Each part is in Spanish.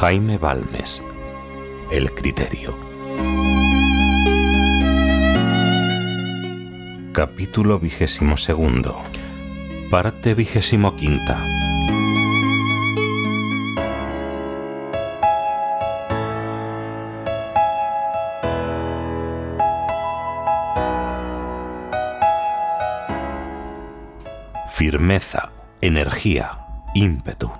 Jaime Balmes. El criterio. Capítulo vigésimo segundo. Parte vigésimo quinta. Firmeza, energía, ímpetu.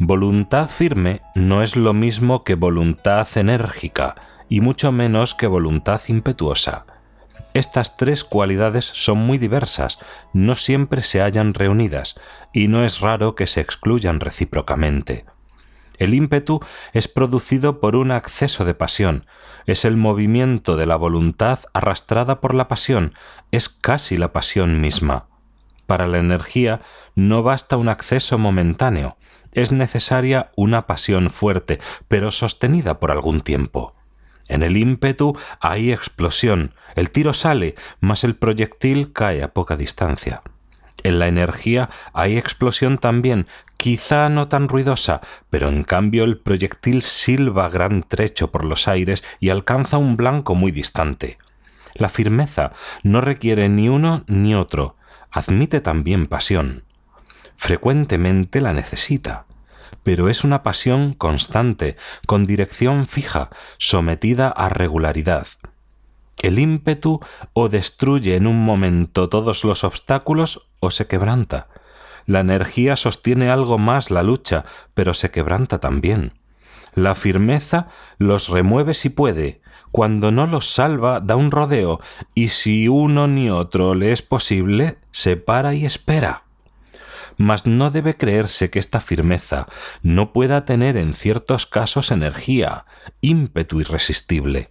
Voluntad firme no es lo mismo que voluntad enérgica, y mucho menos que voluntad impetuosa. Estas tres cualidades son muy diversas, no siempre se hallan reunidas, y no es raro que se excluyan recíprocamente. El ímpetu es producido por un acceso de pasión, es el movimiento de la voluntad arrastrada por la pasión, es casi la pasión misma. Para la energía no basta un acceso momentáneo, es necesaria una pasión fuerte, pero sostenida por algún tiempo. En el ímpetu hay explosión, el tiro sale, mas el proyectil cae a poca distancia. En la energía hay explosión también, quizá no tan ruidosa, pero en cambio el proyectil silba gran trecho por los aires y alcanza un blanco muy distante. La firmeza no requiere ni uno ni otro, admite también pasión frecuentemente la necesita, pero es una pasión constante, con dirección fija, sometida a regularidad. El ímpetu o destruye en un momento todos los obstáculos o se quebranta. La energía sostiene algo más la lucha, pero se quebranta también. La firmeza los remueve si puede, cuando no los salva da un rodeo, y si uno ni otro le es posible, se para y espera mas no debe creerse que esta firmeza no pueda tener en ciertos casos energía, ímpetu irresistible.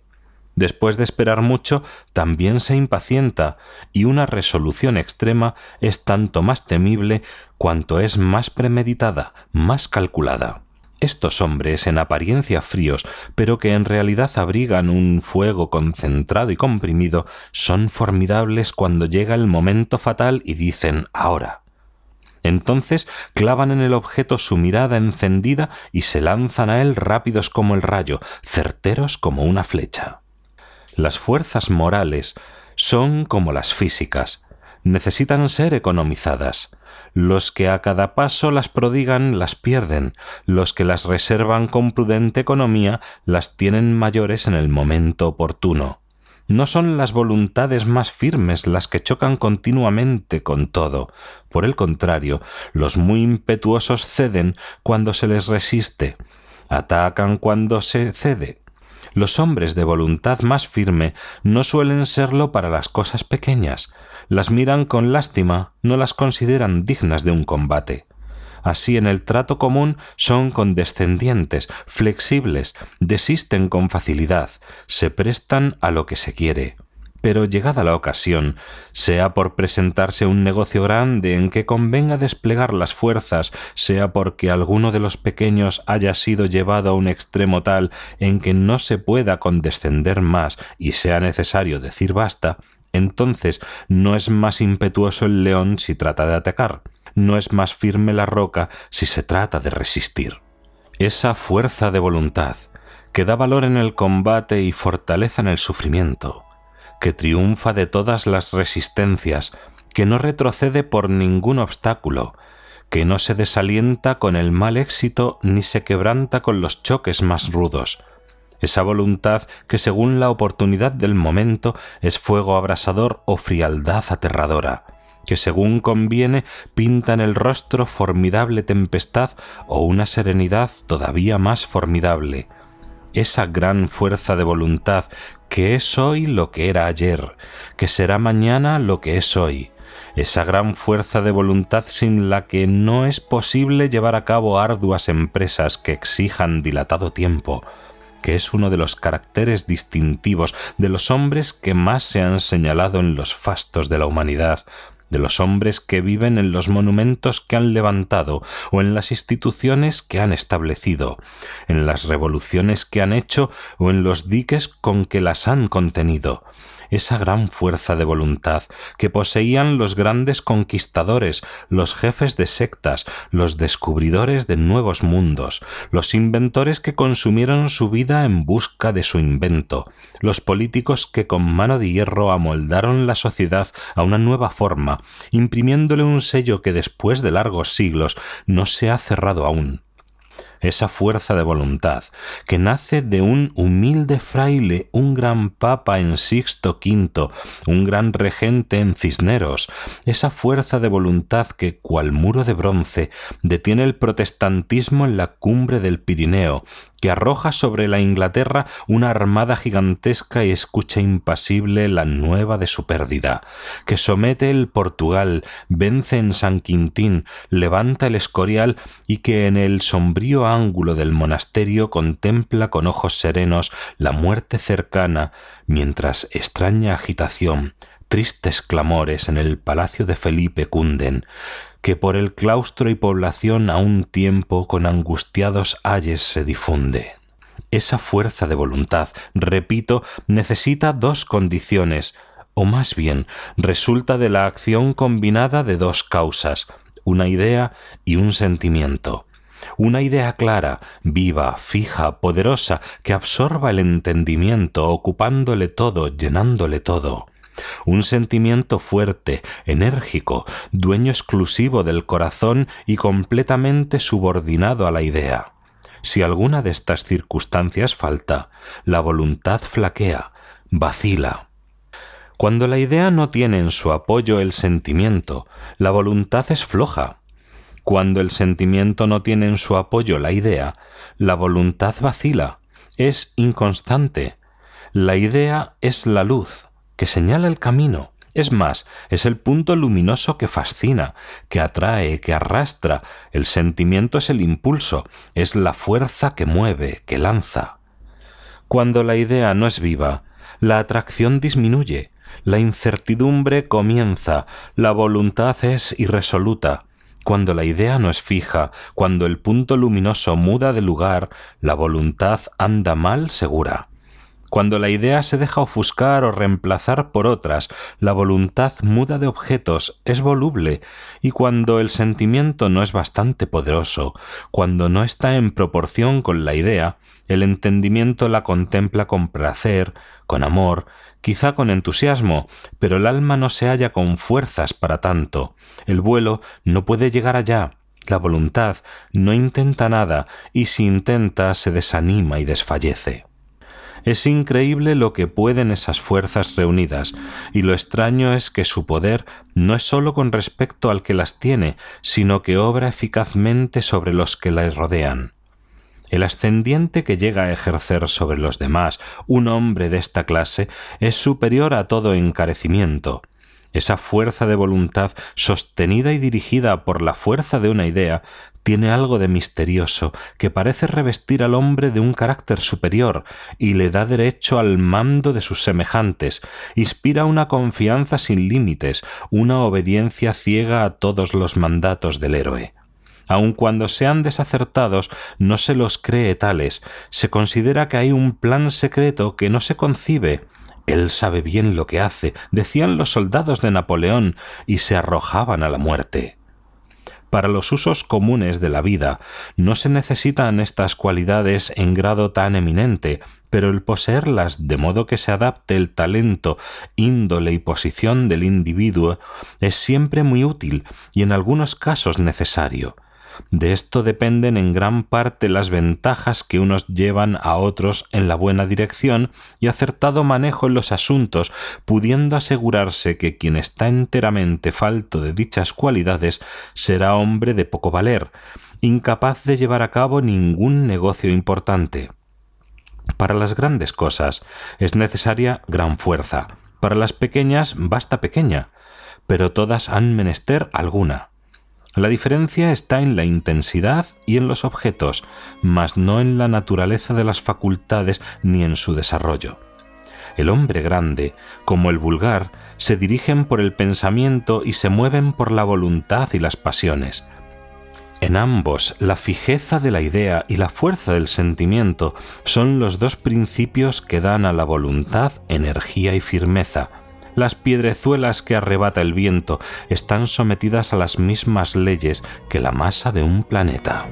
Después de esperar mucho, también se impacienta, y una resolución extrema es tanto más temible cuanto es más premeditada, más calculada. Estos hombres, en apariencia fríos, pero que en realidad abrigan un fuego concentrado y comprimido, son formidables cuando llega el momento fatal y dicen ahora. Entonces clavan en el objeto su mirada encendida y se lanzan a él rápidos como el rayo, certeros como una flecha. Las fuerzas morales son como las físicas, necesitan ser economizadas. Los que a cada paso las prodigan las pierden, los que las reservan con prudente economía las tienen mayores en el momento oportuno. No son las voluntades más firmes las que chocan continuamente con todo. Por el contrario, los muy impetuosos ceden cuando se les resiste, atacan cuando se cede. Los hombres de voluntad más firme no suelen serlo para las cosas pequeñas, las miran con lástima, no las consideran dignas de un combate. Así en el trato común son condescendientes, flexibles, desisten con facilidad, se prestan a lo que se quiere. Pero llegada la ocasión, sea por presentarse un negocio grande en que convenga desplegar las fuerzas, sea porque alguno de los pequeños haya sido llevado a un extremo tal en que no se pueda condescender más y sea necesario decir basta, entonces no es más impetuoso el león si trata de atacar, no es más firme la roca si se trata de resistir. Esa fuerza de voluntad que da valor en el combate y fortaleza en el sufrimiento, que triunfa de todas las resistencias, que no retrocede por ningún obstáculo, que no se desalienta con el mal éxito ni se quebranta con los choques más rudos, esa voluntad que según la oportunidad del momento es fuego abrasador o frialdad aterradora, que según conviene pinta en el rostro formidable tempestad o una serenidad todavía más formidable. Esa gran fuerza de voluntad que es hoy lo que era ayer, que será mañana lo que es hoy, esa gran fuerza de voluntad sin la que no es posible llevar a cabo arduas empresas que exijan dilatado tiempo, que es uno de los caracteres distintivos de los hombres que más se han señalado en los fastos de la humanidad, de los hombres que viven en los monumentos que han levantado o en las instituciones que han establecido, en las revoluciones que han hecho o en los diques con que las han contenido, esa gran fuerza de voluntad que poseían los grandes conquistadores, los jefes de sectas, los descubridores de nuevos mundos, los inventores que consumieron su vida en busca de su invento, los políticos que con mano de hierro amoldaron la sociedad a una nueva forma, imprimiéndole un sello que después de largos siglos no se ha cerrado aún esa fuerza de voluntad, que nace de un humilde fraile, un gran papa en Sixto V, un gran regente en Cisneros, esa fuerza de voluntad que, cual muro de bronce, detiene el protestantismo en la cumbre del Pirineo, que arroja sobre la Inglaterra una armada gigantesca y escucha impasible la nueva de su pérdida, que somete el Portugal, vence en San Quintín, levanta el Escorial y que en el sombrío ángulo del monasterio contempla con ojos serenos la muerte cercana, mientras extraña agitación, tristes clamores en el palacio de Felipe cunden, que por el claustro y población a un tiempo con angustiados ayes se difunde. Esa fuerza de voluntad, repito, necesita dos condiciones, o más bien resulta de la acción combinada de dos causas, una idea y un sentimiento. Una idea clara, viva, fija, poderosa, que absorba el entendimiento, ocupándole todo, llenándole todo un sentimiento fuerte, enérgico, dueño exclusivo del corazón y completamente subordinado a la idea. Si alguna de estas circunstancias falta, la voluntad flaquea, vacila. Cuando la idea no tiene en su apoyo el sentimiento, la voluntad es floja. Cuando el sentimiento no tiene en su apoyo la idea, la voluntad vacila, es inconstante. La idea es la luz, que señala el camino. Es más, es el punto luminoso que fascina, que atrae, que arrastra. El sentimiento es el impulso, es la fuerza que mueve, que lanza. Cuando la idea no es viva, la atracción disminuye, la incertidumbre comienza, la voluntad es irresoluta. Cuando la idea no es fija, cuando el punto luminoso muda de lugar, la voluntad anda mal segura. Cuando la idea se deja ofuscar o reemplazar por otras, la voluntad muda de objetos, es voluble, y cuando el sentimiento no es bastante poderoso, cuando no está en proporción con la idea, el entendimiento la contempla con placer, con amor, quizá con entusiasmo, pero el alma no se halla con fuerzas para tanto. El vuelo no puede llegar allá, la voluntad no intenta nada, y si intenta se desanima y desfallece. Es increíble lo que pueden esas fuerzas reunidas, y lo extraño es que su poder no es sólo con respecto al que las tiene, sino que obra eficazmente sobre los que la rodean. El ascendiente que llega a ejercer sobre los demás un hombre de esta clase es superior a todo encarecimiento. Esa fuerza de voluntad sostenida y dirigida por la fuerza de una idea tiene algo de misterioso que parece revestir al hombre de un carácter superior y le da derecho al mando de sus semejantes, inspira una confianza sin límites, una obediencia ciega a todos los mandatos del héroe. Aun cuando sean desacertados, no se los cree tales, se considera que hay un plan secreto que no se concibe, él sabe bien lo que hace, decían los soldados de Napoleón, y se arrojaban a la muerte. Para los usos comunes de la vida no se necesitan estas cualidades en grado tan eminente, pero el poseerlas de modo que se adapte el talento, índole y posición del individuo es siempre muy útil y en algunos casos necesario. De esto dependen en gran parte las ventajas que unos llevan a otros en la buena dirección y acertado manejo en los asuntos, pudiendo asegurarse que quien está enteramente falto de dichas cualidades será hombre de poco valer, incapaz de llevar a cabo ningún negocio importante. Para las grandes cosas es necesaria gran fuerza, para las pequeñas basta pequeña, pero todas han menester alguna. La diferencia está en la intensidad y en los objetos, mas no en la naturaleza de las facultades ni en su desarrollo. El hombre grande, como el vulgar, se dirigen por el pensamiento y se mueven por la voluntad y las pasiones. En ambos, la fijeza de la idea y la fuerza del sentimiento son los dos principios que dan a la voluntad energía y firmeza. Las piedrezuelas que arrebata el viento están sometidas a las mismas leyes que la masa de un planeta.